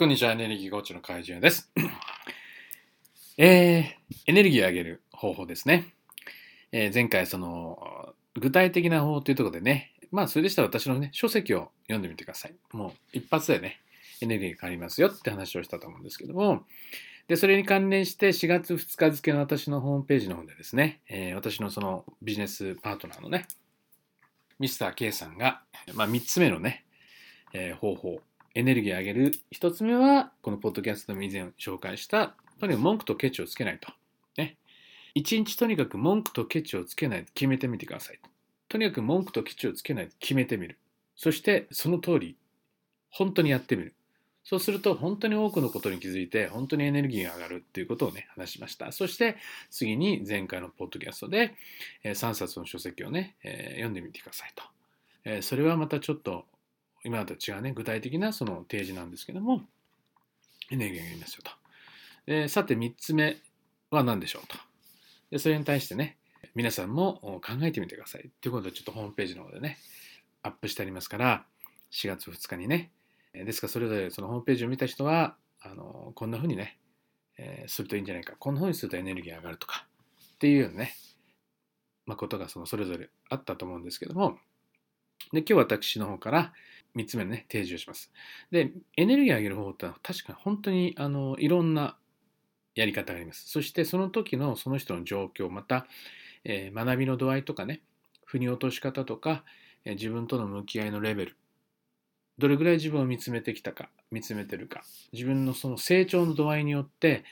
こんにちは。エネルギーコーチの怪獣です。えー、エネルギーを上げる方法ですね。えー、前回、その、具体的な方法というところでね、まあ、それでしたら私のね、書籍を読んでみてください。もう、一発でね、エネルギーが変わりますよって話をしたと思うんですけども、で、それに関連して4月2日付の私のホームページの方でですね、えー、私のそのビジネスパートナーのね、ミスター K さんが、まあ、3つ目のね、えー、方法、エネルギーを上げる一つ目は、このポッドキャストでも以前紹介した、とにかく文句とケチをつけないと。ね。一日とにかく文句とケチをつけないと決めてみてください。とにかく文句とケチをつけないと決めてみる。そしてその通り、本当にやってみる。そうすると本当に多くのことに気づいて本当にエネルギーが上がるっていうことをね話しました。そして次に前回のポッドキャストで3冊の書籍をね読んでみてくださいと。それはまたちょっと今と違うね、具体的なその提示なんですけども、エネルギーがありますよと。でさて、3つ目は何でしょうと。でそれに対してね、皆さんも考えてみてください。ということで、ちょっとホームページの方でね、アップしてありますから、4月2日にね、ですからそれぞれそのホームページを見た人は、あのこんな風にね、えー、するといいんじゃないか、こんな風にするとエネルギー上がるとか、っていうようなね、まあ、ことがそのそれぞれあったと思うんですけども、で、今日私の方から3つ目のね、提示をします。で、エネルギーを上げる方法っては確かに本当にあのいろんなやり方があります。そしてその時のその人の状況、また、えー、学びの度合いとかね、腑に落とし方とか、えー、自分との向き合いのレベル、どれぐらい自分を見つめてきたか、見つめてるか、自分のその成長の度合いによって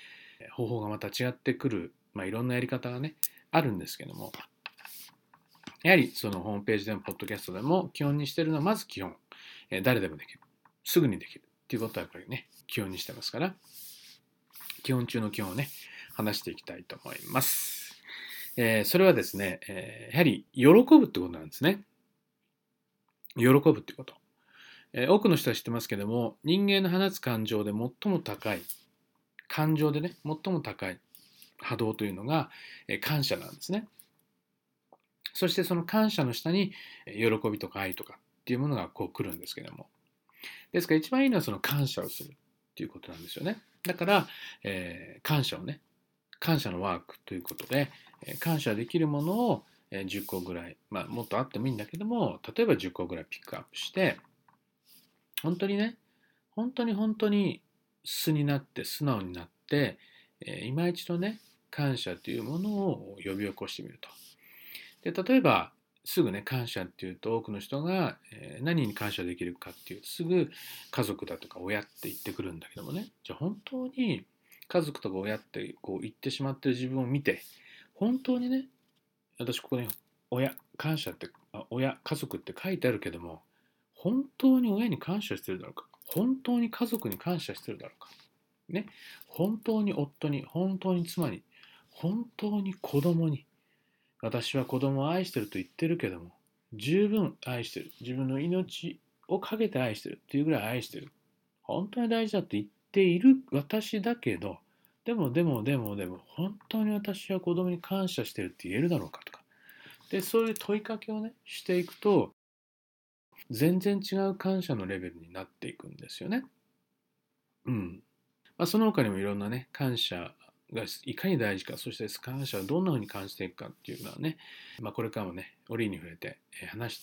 方法がまた違ってくる、まあ、いろんなやり方がね、あるんですけども、やはりそのホームページでも、ポッドキャストでも基本にしてるのはまず基本。誰でもできる。すぐにできる。っていうことはやっぱりね、基本にしてますから、基本中の基本をね、話していきたいと思います。えー、それはですね、えー、やはり喜ぶってことなんですね。喜ぶってこと。えー、多くの人は知ってますけども、人間の放つ感情で最も高い、感情でね、最も高い波動というのが、え感謝なんですね。そしてその感謝の下に喜びとか愛とかっていうものがこう来るんですけども。ですから一番いいのはその感謝をするっていうことなんですよね。だから、えー、感謝をね、感謝のワークということで、え、感謝できるものを、え、10個ぐらい、まあもっとあってもいいんだけども、例えば10個ぐらいピックアップして、本当にね、本当に本当に素になって素直になって、えー、今一度ね、感謝というものを呼び起こしてみると。で例えばすぐね感謝っていうと多くの人が、何に感謝できるかっていうすぐ家族だとか親って言ってくるんだけどもね。じゃあ本当に家族とか親ってこう言ってしまってる自分を見て本当にね私ここに親感謝って親家族って書いてあるけども本当に親に感謝してるだろうか？本当に家族に感謝してるだろうか？ね？本当に夫に本当に妻に本当に子供に私は子供を愛してると言ってるけども、十分愛してる。自分の命をかけて愛してるっていうぐらい愛してる。本当に大事だって言っている私だけど、でもでもでもでも、本当に私は子供に感謝してるって言えるだろうかとか。で、そういう問いかけをね、していくと、全然違う感謝のレベルになっていくんですよね。うん。まあ、その他にもいろんなね、感謝がいかに大事か、そして感謝をどんなふうに感じていくかっていうのはね、まあ、これからもね、折に触れて話し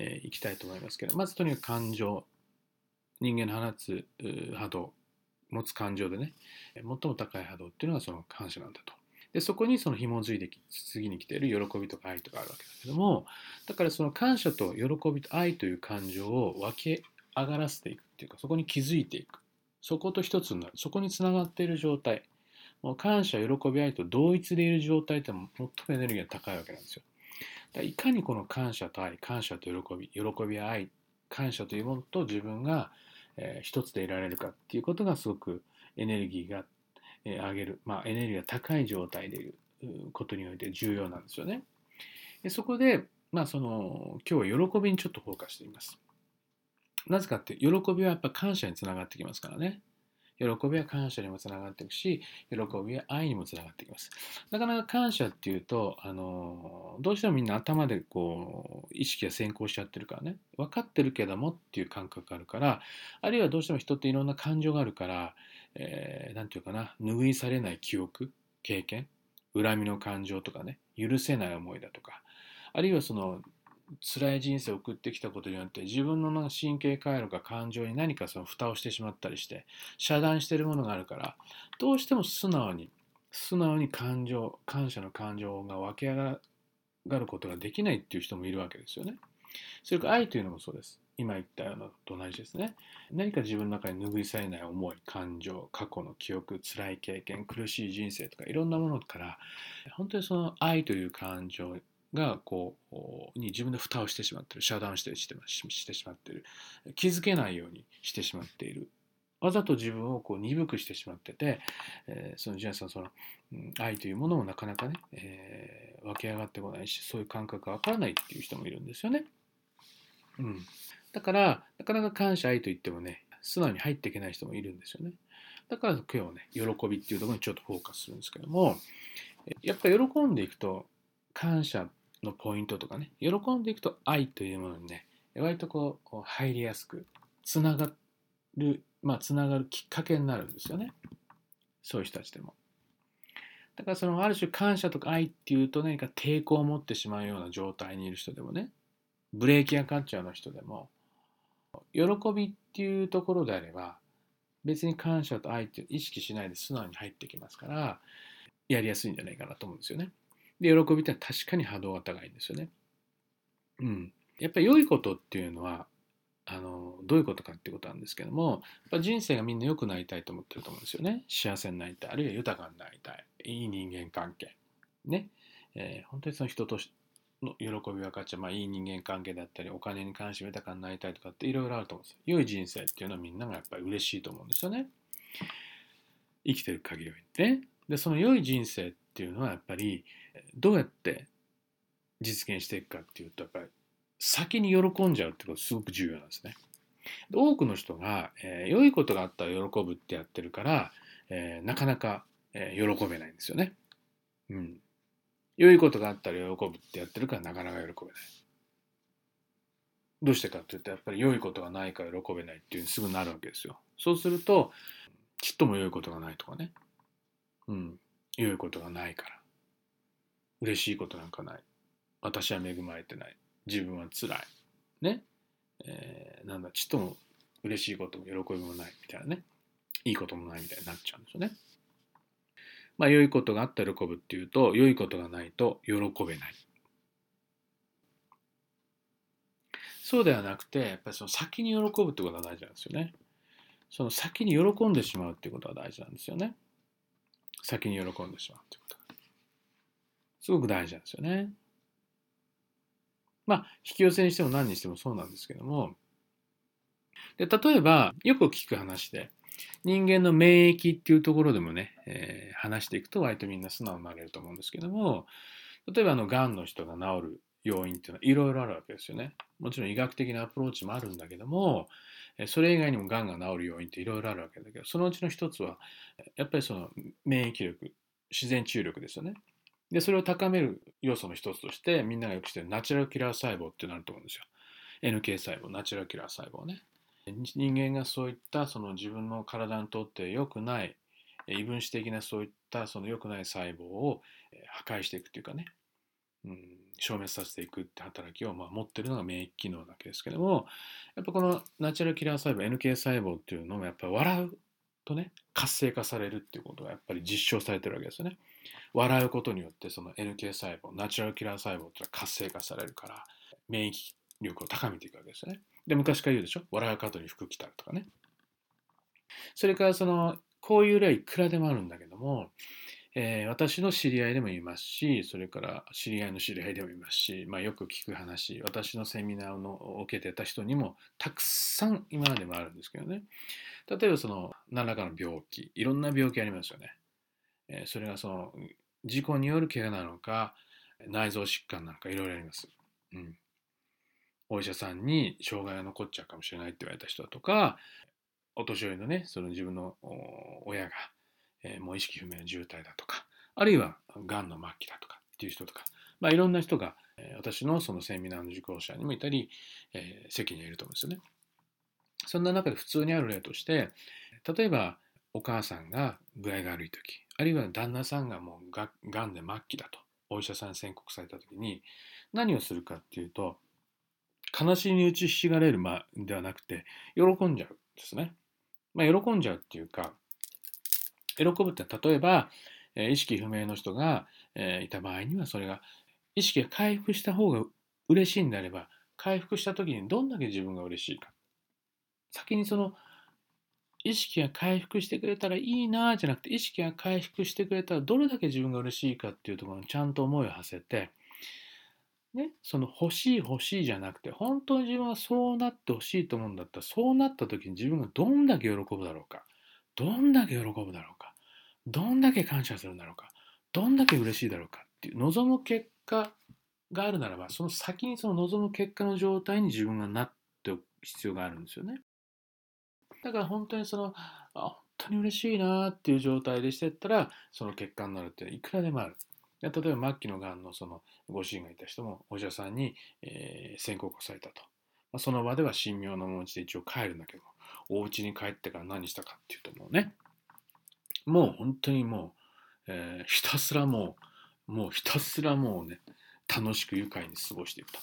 ていきたいと思いますけど、まずとにかく感情、人間の放つ波動、持つ感情でね、最も高い波動っていうのがその感謝なんだと。でそこにその紐づいて次に来ている喜びとか愛とかあるわけだけどもだからその感謝と喜びと愛という感情を分け上がらせていくっていうかそこに気づいていく。そこと一つになる。そこにつながっている状態。感謝、喜び、愛と同一でいる状態って最もエネルギーが高いわけなんですよ。だいかにこの感謝と愛、感謝と喜び、喜びや愛、感謝というものと自分が、えー、一つでいられるかっていうことがすごくエネルギーが、えー、上げる、まあ、エネルギーが高い状態でいることにおいて重要なんですよね。でそこで、まあ、その今日は喜びにちょっとフォーカスしています。なぜかって喜びはやっぱ感謝につながってきますからね。喜びは感謝にもつながっていくし、喜びは愛にもつながっていきます。なかなか感謝っていうと、あの、どうしてもみんな頭でこう、意識が先行しちゃってるからね、分かってるけどもっていう感覚があるから、あるいはどうしても人っていろんな感情があるから、えー、なんていうかな、拭いされない記憶、経験、恨みの感情とかね、許せない思いだとか、あるいはその辛い人生を送ってきたことによって自分の神経回路か感情に何かその蓋をしてしまったりして遮断してるものがあるからどうしても素直に素直に感情感謝の感情が湧き上がることができないっていう人もいるわけですよね。それから愛というのもそうです。今言ったようなと同じですね。何か自分の中に拭い去れない思い、感情、過去の記憶、辛い経験、苦しい人生とかいろんなものから本当にその愛という感情がこうに自分で蓋をしてしまってる遮断してしてしてしまってる気づけないようにしてしまっているわざと自分をこう鈍くしてしまってて、えー、そのジェンさんその、うん、愛というものもなかなかね、えー、湧き上がってこないしそういう感覚がわからないっていう人もいるんですよね。うん、だからなかなか感謝愛といってもね素直に入っていけない人もいるんですよね。だから今日はね喜びっていうところにちょっとフォーカスするんですけどもやっぱり喜んでいくと感謝のポイントとかね、喜んでいくと愛というものにね、割とこう入りやすく、つながる、まあつながるきっかけになるんですよね。そういう人たちでも。だからそのある種感謝とか愛っていうと何か抵抗を持ってしまうような状態にいる人でもね、ブレーキがかかっちゃうの人でも、喜びっていうところであれば、別に感謝と愛って意識しないで素直に入ってきますから、やりやすいんじゃないかなと思うんですよね。で、喜びってのは確かに波動が高いんですよね。うん。やっぱり良いことっていうのは、あの、どういうことかっていうことなんですけども、やっぱ人生がみんな良くなりたいと思ってると思うんですよね。幸せになりたい。あるいは豊かになりたい。いい人間関係。ね。えー、本当にその人との喜び分かっちゃう、まあ、いい人間関係だったり、お金に関して豊かになりたいとかっていろいろあると思うんですよ。良い人生っていうのはみんながやっぱり嬉しいと思うんですよね。生きてる限りはね。で、その良い人生っっていうのはやっぱりどうやって実現していくかっていうとやっぱり先に喜んじゃうってことすごく重要なんですね。多くの人が、えー、良いことがあったら喜ぶってやってるから、えー、なかなか、えー、喜べないんですよね。うん。良いことがあったら喜ぶってやってるからなかなか喜べない。どうしてかっていうとやっぱり良いことがないから喜べないっていうにすぐなるわけですよ。そうするとちっとも良いことがないとかね。うん。良いことがないから。嬉しいことなんかない。私は恵まれてない。自分は辛い。ね。えー、なんだ、ちっとも嬉しいことも喜びもないみたいなね。いいこともないみたいになっちゃうんですよね。まあ、良いことがあったら喜ぶっていうと、良いことがないと喜べない。そうではなくて、やっぱりその先に喜ぶってことが大事なんですよね。その先に喜んでしまうっていうことが大事なんですよね。先に喜んでしまうってこと。すごく大事なんですよね。まあ、引き寄せにしても何にしてもそうなんですけども、で例えば、よく聞く話で、人間の免疫っていうところでもね、えー、話していくと割とみんな素直になれると思うんですけども、例えばあの、癌の人が治る要因っていうのはいろいろあるわけですよね。もちろん医学的なアプローチもあるんだけども、それ以外にもがんが治る要因っていろいろあるわけだけど、そのうちの一つは、やっぱりその免疫力、自然治癒力ですよね。で、それを高める要素の一つとして、みんながよく知ってるナチュラルキラー細胞ってなると思うんですよ。NK 細胞、ナチュラルキラー細胞ね。人間がそういったその自分の体にとって良くない、異分子的なそういったその良くない細胞を破壊していくというかね、うん、消滅させていくって働きをまあ持ってるのが免疫機能なわけですけどもやっぱこのナチュラルキラー細胞 NK 細胞っていうのもやっぱ笑うとね活性化されるっていうことがやっぱり実証されてるわけですよね。笑うことによってその NK 細胞ナチュラルキラー細胞っていうのは活性化されるから免疫力を高めていくわけですよね。で昔から言うでしょ？笑う後に服着たりとかね。それからそのこういう例いくらでもあるんだけどもえー、私の知り合いでもいますし、それから知り合いの知り合いでもいますし、まあ、よく聞く話、私のセミナーを受けてた人にもたくさん今までもあるんですけどね。例えばその何らかの病気、いろんな病気ありますよね。えー、それがその事故による怪我なのか、内臓疾患なのかいろいろあります。うん。お医者さんに障害が残っちゃうかもしれないって言われた人だとか、お年寄りのね、その自分の親が、え、もう意識不明の重体だとか、あるいはがんの末期だとかっていう人とか、まあ、いろんな人が、私のそのセミナーの受講者にもいたり、えー、席にいると思うんですよね。そんな中で普通にある例として、例えばお母さんが具合が悪い時、あるいは旦那さんがもうががんで末期だとお医者さん宣告された時に何をするかっていうと悲しみに打ちひしがれるまではなくて喜んじゃうんですね。まあ、喜んじゃうっていうか喜ぶって例えば意識不明の人がいた場合にはそれが意識が回復した方が嬉しいんであれば回復した時にどんだけ自分が嬉しいか。先にその意識が回復してくれたらいいなじゃなくて意識が回復してくれたらどれだけ自分が嬉しいかっていうところにちゃんと思いを馳せて、ね、その欲しい欲しいじゃなくて本当に自分はそうなってほしいと思うんだったらそうなった時に自分がどんだけ喜ぶだろうか。どんだけ喜ぶだろうか。どんだけ感謝するんだろうかどんだけ嬉しいだろうかっていう望む結果があるならばその先にその望む結果の状態に自分がなっておく必要があるんですよね。だから本当にその、あ本当に嬉しいなっていう状態でしてったら、その結果になるっていくらでもある。例えば末期のがんのそのご主人がいた人もお医者さんに、えー、宣告されたと。まあ、その場では神妙な面持ちで一応帰るんだけど、お家に帰ってから何したかっていうともうね、もう本当にもう、えー、ひたすらもう、もうひたすらもうね、楽しく愉快に過ごしていくと。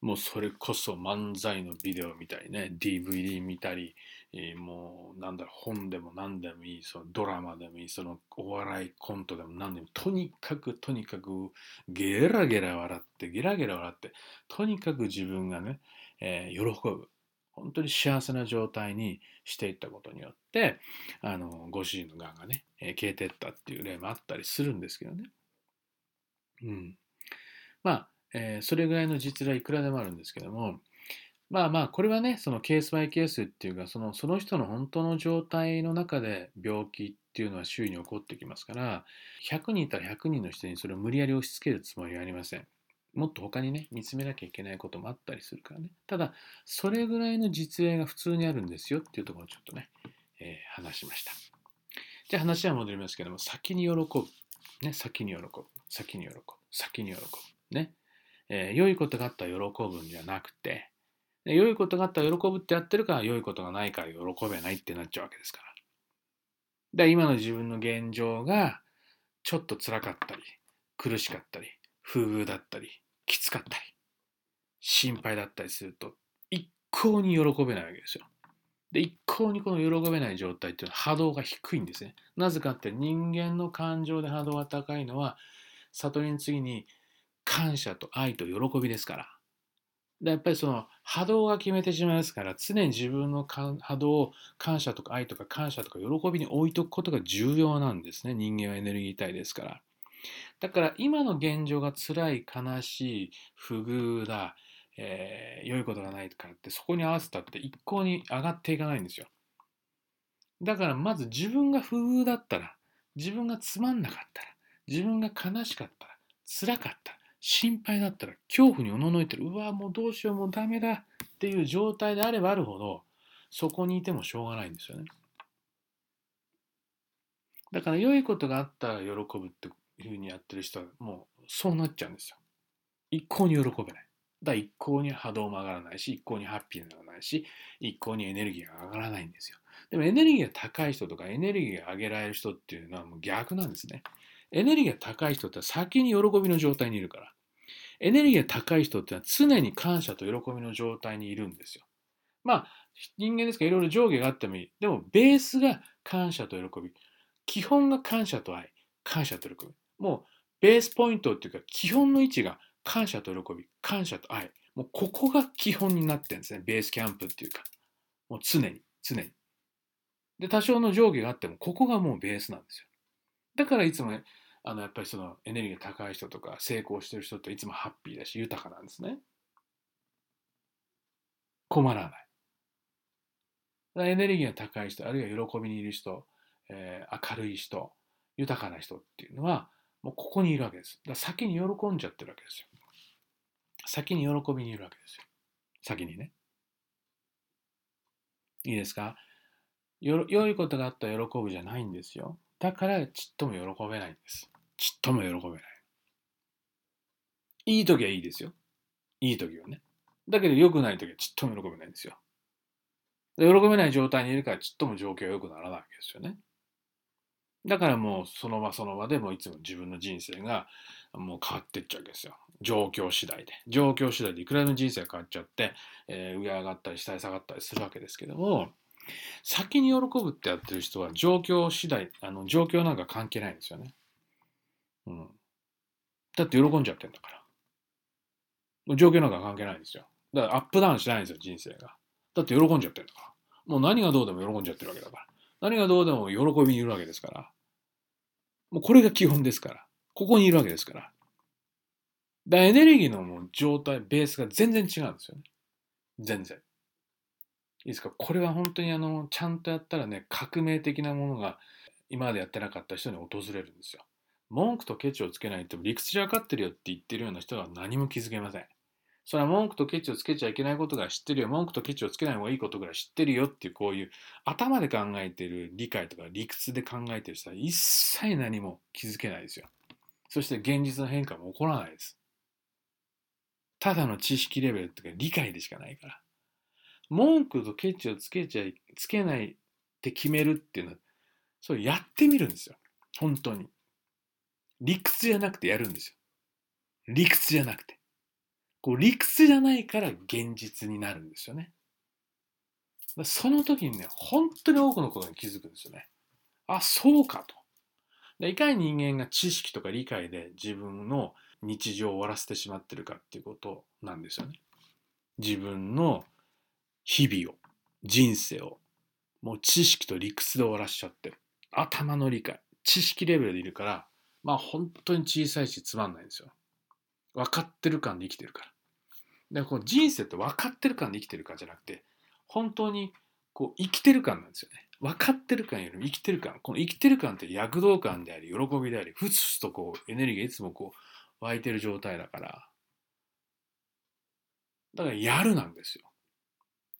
もうそれこそ漫才のビデオ見たりね、DVD 見たり、えー、もうなんだろう、本でも何でもいい、そのドラマでもいい、そのお笑いコントでも何でも、とにかくとにかくゲラゲラ笑って、ゲラゲラ笑って、とにかく自分がね、えー、喜ぶ。本当に幸せな状態にしていったことによって、あの、ご主人のがんがね、え、消えていったっていう例もあったりするんですけどね。うん。まあ、えー、それぐらいの実例はいくらでもあるんですけども、まあまあ、これはね、そのケースバイケースっていうか、そのその人の本当の状態の中で病気っていうのは周囲に起こってきますから、100人いたら100人の人にそれを無理やり押し付けるつもりはありません。もっと他にね、見つめなきゃいけないこともあったりするからね。ただ、それぐらいの実例が普通にあるんですよっていうところをちょっとね、えー、話しました。じゃあ話は戻りますけども、先に喜ぶ。ね、先に喜ぶ。先に喜ぶ。先に喜ぶ。ね。えー、良いことがあったら喜ぶんじゃなくて、良いことがあったら喜ぶってやってるから良いことがないから喜べないってなっちゃうわけですから。で今の自分の現状がちょっと辛かったり、苦しかったり、不遇だったり、きつかったり、心配だったりすると、一向に喜べないわけですよ。で、一向にこの喜べない状態っていうのは波動が低いんですね。なぜかって人間の感情で波動が高いのは、悟りの次に感謝と愛と喜びですから。でやっぱりその波動が決めてしまいますから常に自分の波動を感謝とか愛とか感謝とか喜びに置いとくことが重要なんですね人間はエネルギー体ですからだから今の現状が辛い悲しい不遇だ、えー、良いことがないからってそこに合わせたって一向に上がっていかないんですよ。だからまず自分が不遇だったら自分がつまんなかったら自分が悲しかったら辛かったら心配だったら恐怖におののいてるうわもうどうしようもうダメだっていう状態であればあるほどそこにいてもしょうがないんですよね。だから良いことがあったら喜ぶっていうふうにやってる人はもうそうなっちゃうんですよ一向に喜べないだから一向に波動も上がらないし一向にハッピーにならないし一向にエネルギーが上がらないんですよでもエネルギーが高い人とかエネルギーが上げられる人っていうのはもう逆なんですねエネルギーが高い人って先に喜びの状態にいるから。エネルギーが高い人ってのは常に感謝と喜びの状態にいるんですよ。まあ、人間ですからいろいろ上下があってもいい。でも、ベースが感謝と喜び。基本が感謝と愛。感謝と喜び。もう、ベースポイントっていうか、基本の位置が感謝と喜び。感謝と愛。もう、ここが基本になってるんですね。ベースキャンプっていうか。もう常に、常に。で、多少の上下があっても、ここがもうベースなんですよ。だからいつもね、あのやっぱりそのエネルギーが高い人とか成功してる人っていつもハッピーだし豊かなんですね。困らない。エネルギーが高い人、あるいは喜びにいる人、えー、明るい人、豊かな人っていうのは、もうここにいるわけです。だから先に喜んじゃってるわけですよ。先に喜びにいるわけですよ。先にね。いいですか？よ良いことがあったら喜ぶじゃないんですよ。だからちっとも喜べないんです。ちっとも喜べない。いい時はいいですよ。いい時はね。だけど良くない時はちっとも喜べないんですよ。喜べない状態にいるからちっとも状況が良くならないわけですよね。だからもうその場その場でもういつも自分の人生がもう変わってっちゃうわけですよ。状況次第で。状況次第でいくらでも人生が変わっちゃって、えー上上がったり下へ下がったりするわけですけども、先に喜ぶってやってる人は状況次第、あの状況なんか関係ないんですよね。うん。だって喜んじゃってんだから。状況なんか関係ないんですよ。だからアップダウンしないんですよ、人生が。だって喜んじゃってんだから。もう何がどうでも喜んじゃってるわけだから。何がどうでも喜びにいるわけですから。もうこれが基本ですから。ここにいるわけですから。だからエネルギーのもう状態、ベースが全然違うんですよね。全然。いいですか？これは本当にあの、ちゃんとやったらね、革命的なものが今までやってなかった人に訪れるんですよ。文句とケチをつけないと理屈じゃ分かってるよって言ってるような人は何も気づけません。それは文句とケチをつけちゃいけないことが知ってるよ。文句とケチをつけない方がいいことぐらい知ってるよっていうこういう頭で考えてる理解とか理屈で考えてる人は一切何も気づけないですよ。そして現実の変化も起こらないです。ただの知識レベルっていうか理解でしかないから。文句とケチをつけちゃい、つけないって決めるっていうのは、それやってみるんですよ。本当に。理屈じゃなくてやるんですよ。理屈じゃなくて。こう理屈じゃないから現実になるんですよね。その時にね、本当に多くのことに気づくんですよね。あ、そうかと。でいかに人間が知識とか理解で自分の日常を終わらせてしまってるかっていうことなんですよね。自分の日々を、人生を、もう知識と理屈で終わらしちゃってる。頭の理解、知識レベルでいるから、まあ本当に小さいしつまんないんですよ。分かってる感で生きてるから。でこう人生って分かってる感で生きてるかじゃなくて、本当にこう生きてる感なんですよね。分かってる感よりも生きてる感。この生きてる感って躍動感であり、喜びであり、ふつふつとこうエネルギーがいつもこう湧いてる状態だから。だからやるなんですよ。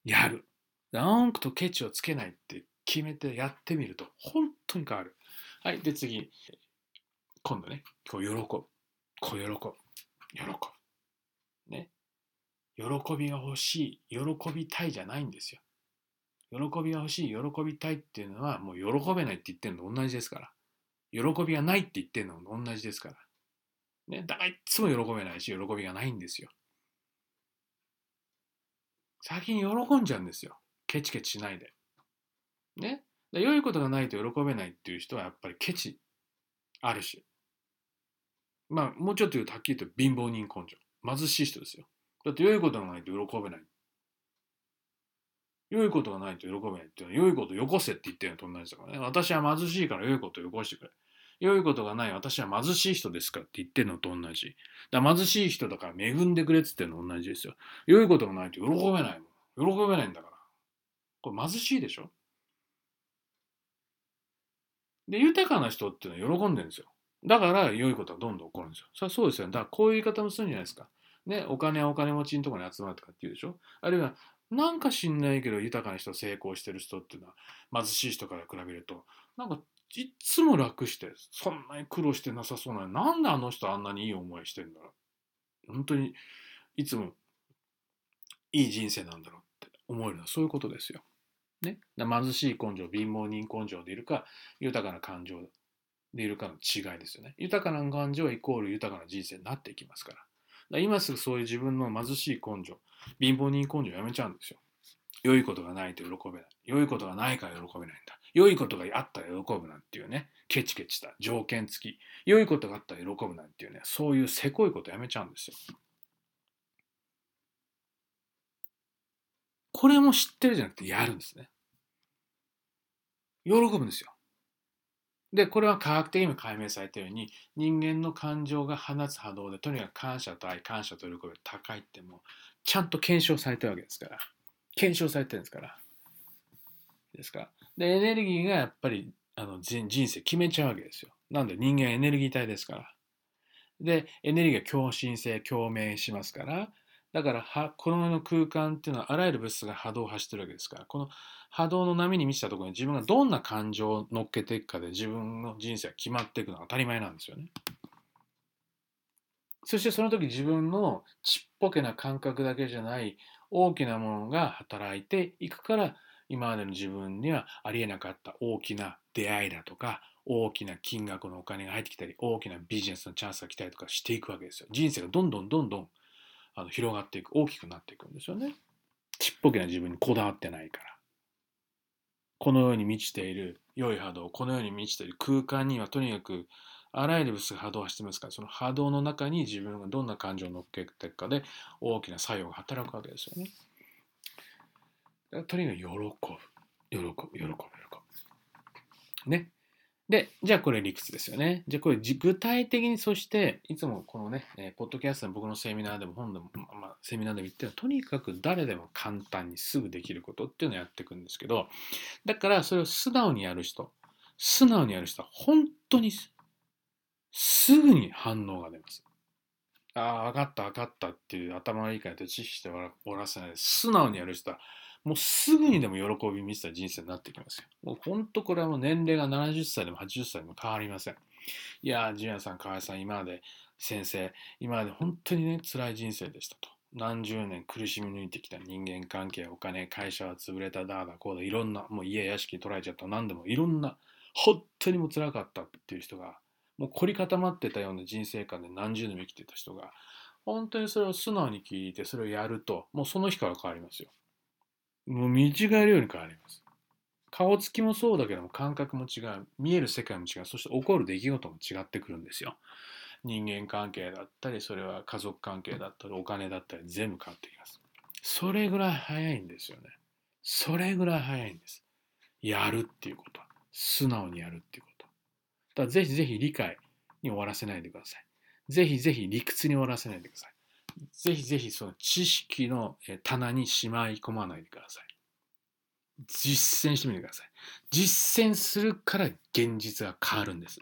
やる。文句とケチをつけないって決めてやってみると本当に変わる。はい。で次。今度ね、こう喜ぶ。こう喜ぶ。喜ぶ。ね。喜びが欲しい。喜びたいじゃないんですよ。喜びが欲しい。喜びたいっていうのはもう喜べないって言ってるのと同じですから。喜びがないって言ってるのと同じですから。ね。だからいつも喜べないし、喜びがないんですよ。先に喜んじゃうんですよ。ケチケチしないで。ね。良いことがないと喜べないっていう人はやっぱりケチあるし。まあ、もうちょっと言うとはっきり言うと貧乏人根性。貧しい人ですよ。だって良いことがないと喜べない。良いことがないと喜べないっていうのは良いことをよこせって言ってるのと同じだからね。私は貧しいから良いことをよこしてくれ。良いことがない私は貧しい人ですかって言ってるのと同じ。だ貧しい人だから恵んでくれって言ってるの同じですよ。良いことがないと喜べないもん。喜べないんだから。これ貧しいでしょ？で、豊かな人っていうのは喜んでるんですよ。だから良いことはどんどん起こるんですよ。それはそうですよね。だからこういう言い方もするんじゃないですか。ね、お金はお金持ちのところに集まるとかって言うでしょ？あるいは、なんか知んないけど豊かな人、成功してる人っていうのは貧しい人から比べると、なんかいっつも楽して、そんなに苦労してなさそうなのになんであの人あんなにいい思いしてんだろう？本当にいつもいい人生なんだろうって思えるのはそういうことですよ。ね、貧しい根性、貧乏人根性でいるか、豊かな感情でいるかの違いですよね。豊かな感情イコール豊かな人生になっていきますから。だ今すぐそういう自分の貧しい根性、貧乏人根性やめちゃうんですよ。良いことがないと喜べない。良いことがないから喜べないんだ。良いことがあったら喜ぶなんていうね、ケチケチした条件付き。良いことがあったら喜ぶなんていうね、そういうせこいことやめちゃうんですよ。これも知ってるじゃなくてやるんですね。喜ぶんですよ。で、これは科学的にも解明されたように、人間の感情が放つ波動で、とにかく感謝と愛、感謝と喜びが高いっても、ちゃんと検証されてるわけですから。検証されてるんですから。ですか？で、エネルギーがやっぱりあの人人生決めちゃうわけですよ。なんで人間はエネルギー体ですから。で、エネルギーが共振性、共鳴しますから、だからはこの世の空間っていうのはあらゆる物質が波動を発してるわけですからこの波動の波に満ちたところに自分がどんな感情を乗っけていくかで自分の人生が決まっていくのは当たり前なんですよね。そしてその時自分のちっぽけな感覚だけじゃない大きなものが働いていくから今までの自分にはありえなかった大きな出会いだとか大きな金額のお金が入ってきたり大きなビジネスのチャンスが来たりとかしていくわけですよ。人生がどんどんどんどんあの広がっていく大きくなっていくんですよね。ちっぽけな自分にこだわってないから。この世に満ちている良い波動この世に満ちている空間にはとにかくあらゆる物質が波動をしてますからその波動の中に自分がどんな感情を乗っけていくかで大きな作用が働くわけですよね。とにかく喜ぶ喜ぶ喜ぶ喜ぶ。ね。で、じゃあこれ理屈ですよね。じゃあこれ具体的にそしていつもこのね、えー、ポッドキャストの僕のセミナーでも本でも、まあ、セミナーでも言ってるとにかく誰でも簡単にすぐできることっていうのをやっていくんですけどだからそれを素直にやる人素直にやる人は本当にすぐに反応が出ます。ああ、分かった分かったっていう頭の理解と知識して終わらせないで素直にやる人はもうすぐにでも喜び見せた人生になってきますよ。もう本当これはもう年齢が70歳でも80歳でも変わりません。いやー、ジュニアさん、河合さん、今まで先生、今まで本当にね、辛い人生でしたと。何十年苦しみ抜いてきた人間関係、お金、会社は潰れた、だーだ、こうだ、いろんな、もう家、屋敷取られちゃった、何でもいろんな、本当にも辛かったっていう人が、もう凝り固まってたような人生観で何十年も生きてた人が、本当にそれを素直に聞いて、それをやると、もうその日から変わりますよ。もう見違えるように変わります。顔つきもそうだけども感覚も違う。見える世界も違う。そして起こる出来事も違ってくるんですよ。人間関係だったり、それは家族関係だったり、お金だったり、全部変わってきます。それぐらい早いんですよね。それぐらい早いんです。やるっていうこと。素直にやるっていうこと。だからぜひぜひ理解に終わらせないでください。ぜひぜひ理屈に終わらせないでください。ぜひぜひその知識の棚にしまい込まないでください。実践してみてください。実践するから現実が変わるんです。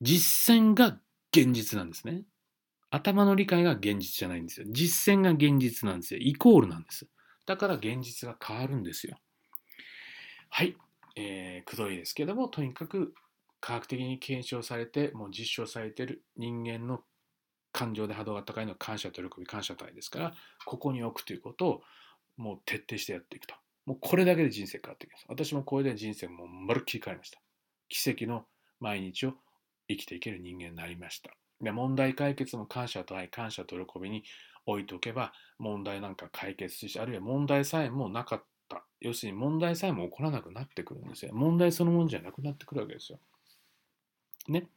実践が現実なんですね。頭の理解が現実じゃないんですよ。実践が現実なんですよ。イコールなんです。だから現実が変わるんですよ。はい。えー、くどいですけども、とにかく科学的に検証されて、もう実証されてる人間の感情で波動が高いのは感謝と喜び、感謝と愛ですから、ここに置くということをもう徹底してやっていくと。もうこれだけで人生変わっていきます。私もこれで人生もまるっきり変わりました。奇跡の毎日を生きていける人間になりました。で問題解決も感謝と愛、感謝と喜びに置いておけば、問題なんか解決し、あるいは問題さえもなかった。要するに問題さえも起こらなくなってくるんですよ。問題そのものじゃなくなってくるわけですよ。ね。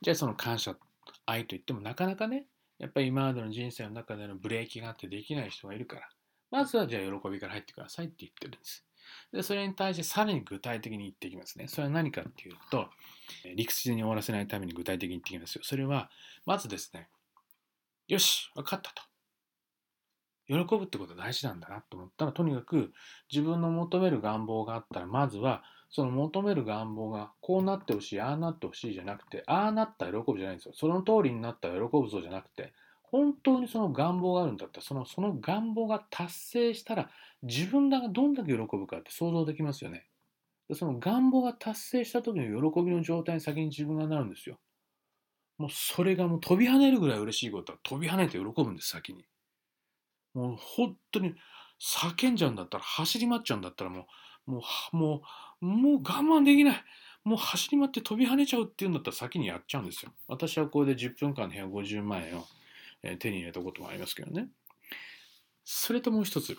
じゃあその感謝愛といってもなかなかね、やっぱり今までの人生の中でのブレーキがあってできない人がいるから、まずはじゃあ喜びから入ってくださいって言ってるんです。で、それに対してさらに具体的に言っていきますね。それは何かっていうと、理屈に終わらせないために具体的に言っていきますよ。それは、まずですね、よし、分かったと。喜ぶってことは大事なんだなと思ったら、とにかく自分の求める願望があったら、まずはその求める願望がこうなってほしい、ああなってほしいじゃなくて、ああなったら喜ぶじゃないんですよ。その通りになったら喜ぶぞじゃなくて、本当にその願望があるんだったら、そのその願望が達成したら、自分がどんだけ喜ぶかって想像できますよね。その願望が達成した時の喜びの状態に先に自分がなるんですよ。もうそれがもう飛び跳ねるぐらい嬉しいことは飛び跳ねて喜ぶんです、先に。もう本当に叫んじゃうんだったら、走り回っちゃうんだったらもう、もう、もう、もう我慢できない。もう走り回って飛び跳ねちゃうっていうんだったら先にやっちゃうんですよ。私はこれで10分間の部屋50万円を手に入れたこともありますけどね。それともう一つ。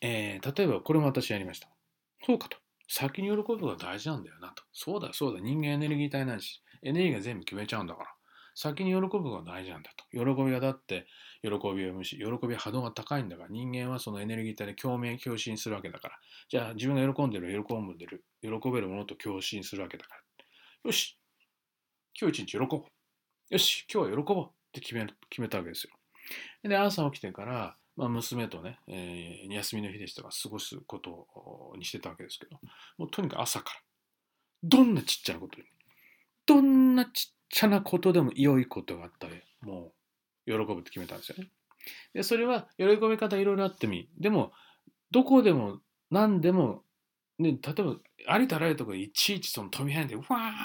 えー、例えばこれも私やりました。そうかと。先に喜ぶことが大事なんだよなと。そうだそうだ。人間エネルギー体なんし、エネルギーが全部決めちゃうんだから。先に喜ぶことが大事なんだと。喜びがだって喜びを生むし、喜びは波動が高いんだから人間はそのエネルギー体で共鳴、共振するわけだから。じゃあ自分が喜んでる、喜んでる、喜べるものと共振するわけだから。よし今日一日喜ぼう。よし今日は喜ぼうって決め決めたわけですよ。で、朝起きてから、まあ、娘とね、えー、休みの日でしたが過ごすことにしてたわけですけど、もうとにかく朝から、どんなちっちゃなことに、どんなちっちゃなことでも良いことがあったら、もう喜ぶって決めたんですよね。でそれは喜び方いろいろあってもいい。でも、どこでも何でも、ね、例えばありとあらゆるところいちいちその飛び跳ねて、うわ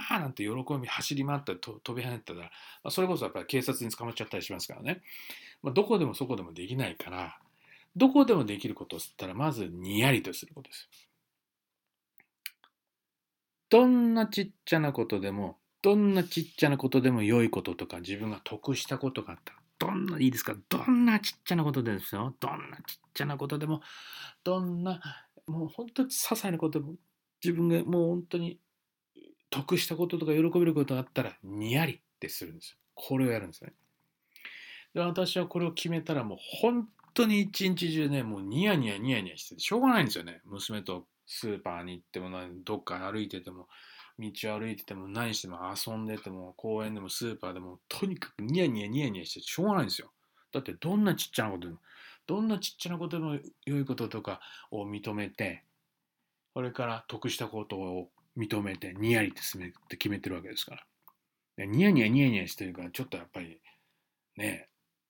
ーなんて喜び走り回ったりと飛び跳ねてたら、まあ、それこそやっぱり警察に捕まっちゃったりしますからね。まあ、どこでもそこでもできないから、どこでもできることをったら、まずにやりとすることです。どんなちっちゃなことでも、どんなちっちゃなことでも良いこととか、自分が得したことがあったら、どんな、いいですか？どんなちっちゃなことですよ。どんなちっちゃなことでも、どんな、もう本当に些細なことでも、自分がもう本当に得したこととか喜べることがあったら、にやりってするんですよ。これをやるんですね。で私はこれを決めたらもう本当に一日中ね、もうニヤニヤニヤニヤしててしょうがないんですよね。娘とスーパーに行っても、どっか歩いてても、道を歩いてても、何しても遊んでても、公園でもスーパーでも、とにかくニヤニヤニヤニヤしてしょうがないんですよ。だってどんなちっちゃなことでも、どんなちっちゃなことでも良いこととかを認めて、これから得したことを認めて、ニヤリってって決めてるわけですから。ニヤニヤニヤニヤしてるから、ちょっとやっぱり、ね、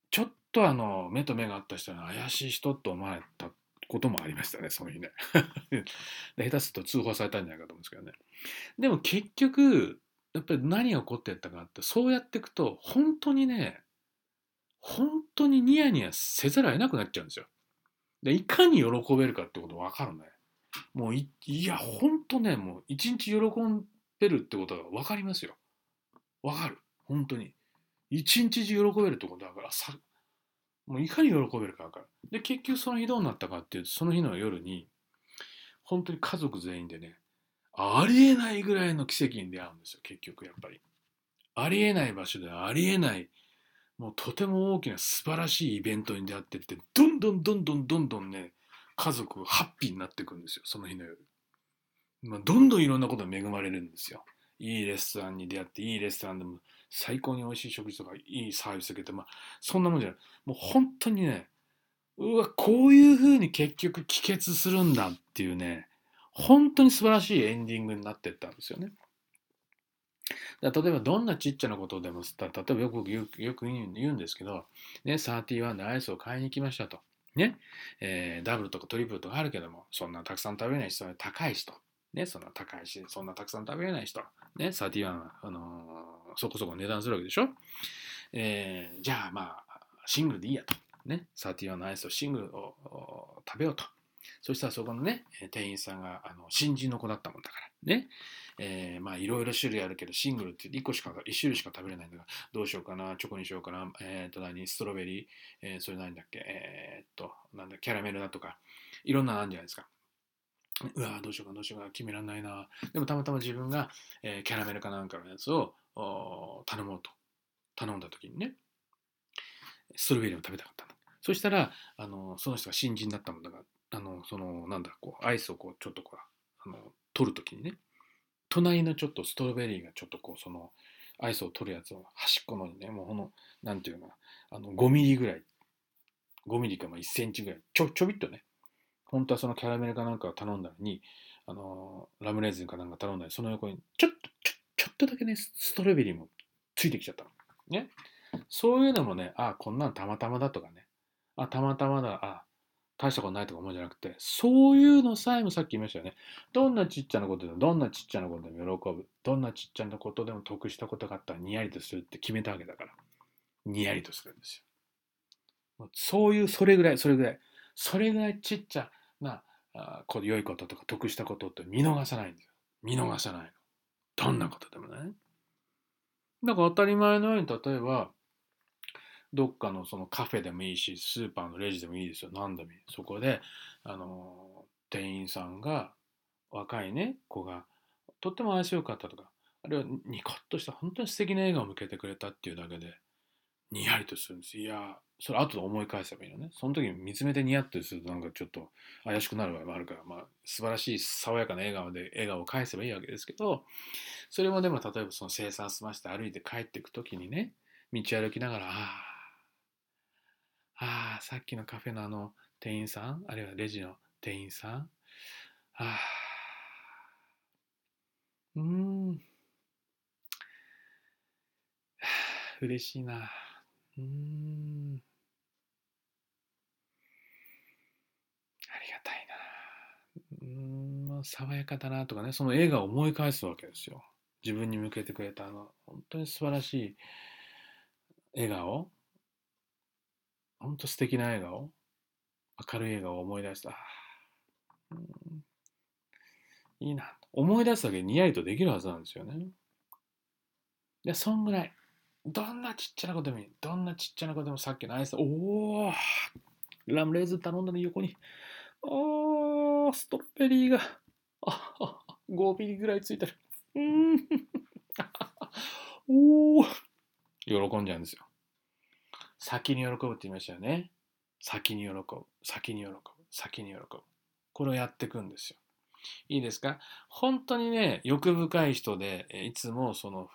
ちょっとあの、目と目があった人は怪しい人と思われたこともありましたね、その日ね。で下手すると通報されたんじゃないかと思うんですけどね。でも結局、やっぱり何が起こってったかって、そうやっていくと、本当にね、本当にニヤニヤせざるを得なくなっちゃうんですよ。で、いかに喜べるかってこと分かるね。もうい、いや、本当ね、もう一日喜んでるってことが分かりますよ。分かる。本当に。一日中喜べるってことだからさ、もういかに喜べるか分かる。で、結局その日どうなったかっていうと、その日の夜に、本当に家族全員でね、ありえないぐらいの奇跡に出会うんですよ、結局やっぱり。ありえない場所でありえない、もうとても大きな素晴らしいイベントに出会ってって、どんどんどんどんどんどんね、家族ハッピーになっていくんですよ、その日の夜。まあ、どんどんいろんなことに恵まれるんですよ。いいレストランに出会って、いいレストランでも最高に美味しい食事とかいいサービス受けて、まあ、そんなもんじゃない。もう本当にね、うわ、こういう風に結局帰結するんだっていうね、本当に素晴らしいエンディングになってったんですよね。だ例えばどんなちっちゃなことでも例えばよくよくよく言うんですけど、ね、31でアイスを買いに行きましたと。ね、えー、ダブルとかトリプルとかあるけども、そんなたくさん食べない人は高い人。ね、そんな高いし、そんなたくさん食べれない人。ね、31は、あのー、そこそこ値段するわけでしょ。えー、じゃあまあ、シングルでいいやと。ね、31のアイスをシングルを食べようと。そしたらそこのね、店員さんがあの新人の子だったもんだからね、えー、まあいろいろ種類あるけど、シングルって1個しか、1種類しか食べれないんだから、どうしようかな、チョコにしようかな、えっ、ー、と何、ストロベリー、えー、それ何だっけ、えっと、なんだ、キャラメルだとか、いろんなのあるんじゃないですか。うわどうしようかどうしようか決めらんないな。でもたまたま自分が、えー、キャラメルかなんかのやつを頼もうと。頼んだ時にね、ストロベリーを食べたかったの。そしたら、あの、その人が新人だったもんだから、あの、その、なんだ、こう、アイスをこう、ちょっとこう、あの、取るときにね、隣のちょっとストロベリーがちょっとこう、その、アイスを取るやつを端っこのにね、もうこの、なんていうのかな、あの、5ミリぐらい、5ミリかまあ1センチぐらい、ちょ、ちょびっとね、本当はそのキャラメルかなんかを頼んだのに、あの、ラムレーズンかなんか頼んだり、その横に、ちょっと、ちょ、ちょっとだけね、ストロベリーもついてきちゃったの。ね。そういうのもね、あ、こんなんたまたまだとかね、あ、たまたまだ、あ、大したことないとか思うんじゃなくて、そういうのさえもさっき言いましたよね。どんなちっちゃなことでも、どんなちっちゃなことでも喜ぶ。どんなちっちゃなことでも得したことがあったらニヤリとするって決めたわけだから。ニヤリとするんですよ。そういう、それぐらい、それぐらい。それぐらいちっちゃな、あ良いこととか得したことって見逃さないんですよ。見逃さないの。どんなことでもね。だから当たり前のように、例えば、どっかのそのカフェでもいいし、スーパーのレジでもいいですよ。何でもいい。そこで、あの、店員さんが、若いね、子が、とっても愛想よかったとか、あるいはニコッとした本当に素敵な笑顔を向けてくれたっていうだけで、にやりとするんです。いや、それ後で思い返せばいいのね。その時に見つめてニヤッとするとなんかちょっと怪しくなる場合もあるから、まあ素晴らしい爽やかな笑顔で笑顔を返せばいいわけですけど、それもでも例えばその生産済まして歩いて帰っていく時にね、道歩きながら、ああ、ああ、さっきのカフェのあの店員さん、あるいはレジの店員さん。ああ、うーん。嬉しいな。うーん。ありがたいな。うん、まあ、爽やかだなとかね、その映画を思い返すわけですよ。自分に向けてくれたあの、本当に素晴らしい笑顔。本当素敵な笑顔、明るい笑顔を思い出した。いいな。思い出すだけにやりとできるはずなんですよね。で、そんぐらい。どんなちっちゃなことでもいい。どんなちっちゃなことでもさっきのアイス、おおラムレーズン頼んだの横に。ああ、ストロベリーが、ああ、5ミリぐらいついてる。うん。おお。喜んじゃうんですよ。先に喜ぶって言いましたよね。先に喜ぶ。先に喜ぶ。先に喜ぶ。これをやっていくんですよ。いいですか？本当にね、欲深い人で、いつもその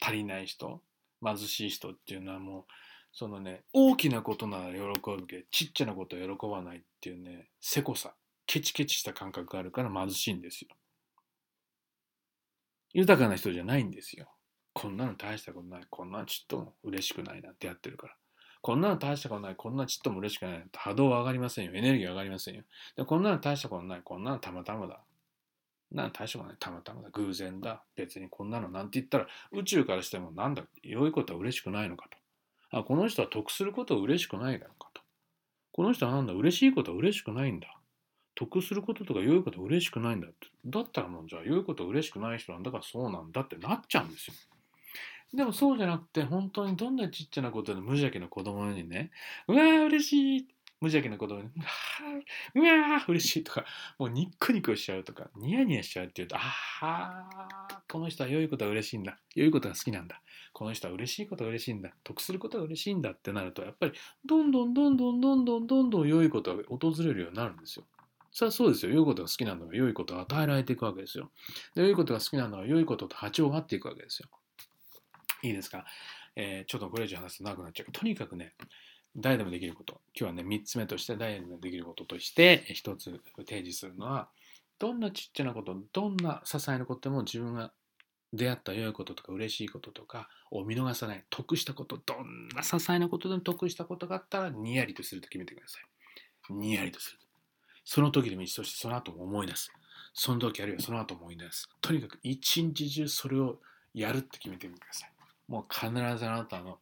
足りない人、貧しい人っていうのはもう、そのね、大きなことなら喜ぶけど、ちっちゃなことは喜ばないっていうね、せこさ、ケチケチした感覚があるから貧しいんですよ。豊かな人じゃないんですよ。こんなの大したことない。こんなのちっとも嬉しくないなってやってるから。こんなの大したことない。こんなちっとも嬉しくない波動は上がりませんよ。エネルギー上がりませんよ。でこんなの大したことない。こんなのたまたまだ。な大したことない。たまたまだ。偶然だ。別にこんなのなんて言ったら宇宙からしてもなんだ、良いことは嬉しくないのかと。あ、この人は得することは嬉しくないのかと。この人はなんだ、嬉しいことは嬉しくないんだ。得することとか良いことは嬉しくないんだって。だったらもうじゃあ良いことは嬉しくない人なんだからそうなんだってなっちゃうんですよ。でもそうじゃなくて、本当にどんなちっちゃなことで無邪気な子供にね、うわー嬉しい無邪気な子供に、うわー嬉しいとか、もうニッコニコしちゃうとか、ニヤニヤしちゃうって言うと、ああ、この人は良いことは嬉しいんだ。良いことが好きなんだ。この人は嬉しいことが嬉しいんだ。得することが嬉しいんだってなると、やっぱりどんどんどんどんどんどんどんどん良いことが訪れるようになるんですよ。それはそうですよ。良いことが好きなんだから良いことが与えられていくわけですよ。で良いことが好きなんだから良いことと波長が合っていくわけですよ。いいですか、えー、ちょっとこれ以上話すと長くなっちゃう。とにかくね、誰でもできること。今日はね、3つ目として誰でもできることとして、1つ提示するのは、どんなちっちゃなこと、どんな些細なことでも自分が出会った良いこととか嬉しいこととかを見逃さない。得したこと、どんな些細なことでも得したことがあったら、にやりとすると決めてください。にやりとする。その時でもいい、そしてその後も思い出す。その時あるいはその後も思い出す。とにかく一日中それをやるって決めてみてください。もう必ずあなたの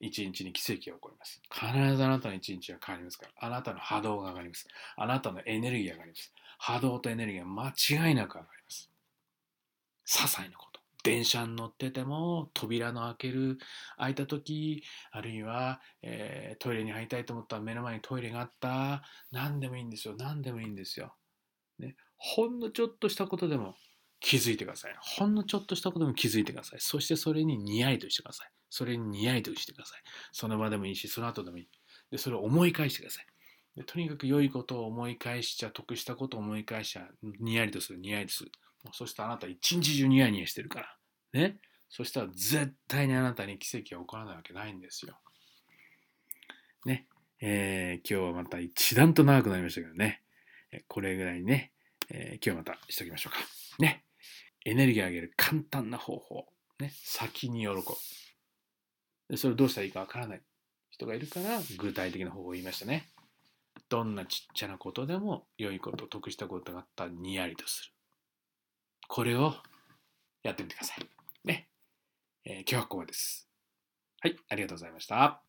一日に奇跡が起こります。必ずあなたの一日が変わりますから。あなたの波動が上がります。あなたのエネルギーが上がります。波動とエネルギーが間違いなく上がります。些細なこと。電車に乗ってても扉の開ける開いた時あるいは、えー、トイレに入りたいと思ったら目の前にトイレがあった何でもいいんですよ何でもいいんですよ、ね、ほんのちょっとしたことでも気づいてください。ほんのちょっとしたことも気づいてください。そしてそれに似合いとしてください。それに似合いとしてください。その場でもいいし、その後でもいい。で、それを思い返してください。でとにかく良いことを思い返しちゃ、得したことを思い返しちゃ、にやりとする、にやりとする。そしたらあなた一日中ニヤニヤしてるから。ね。そしたら絶対にあなたに奇跡が起こらないわけないんですよ。ね。えー、今日はまた一段と長くなりましたけどね。これぐらいね、えー、今日またしときましょうか。ね。エネルギーを上げる簡単な方法。ね、先に喜ぶ。でそれをどうしたらいいかわからない人がいるから具体的な方法を言いましたね。どんなちっちゃなことでも良いこと、得したことがあったらにやりとする。これをやってみてください。ね。えー、今日はここまでです。はい、ありがとうございました。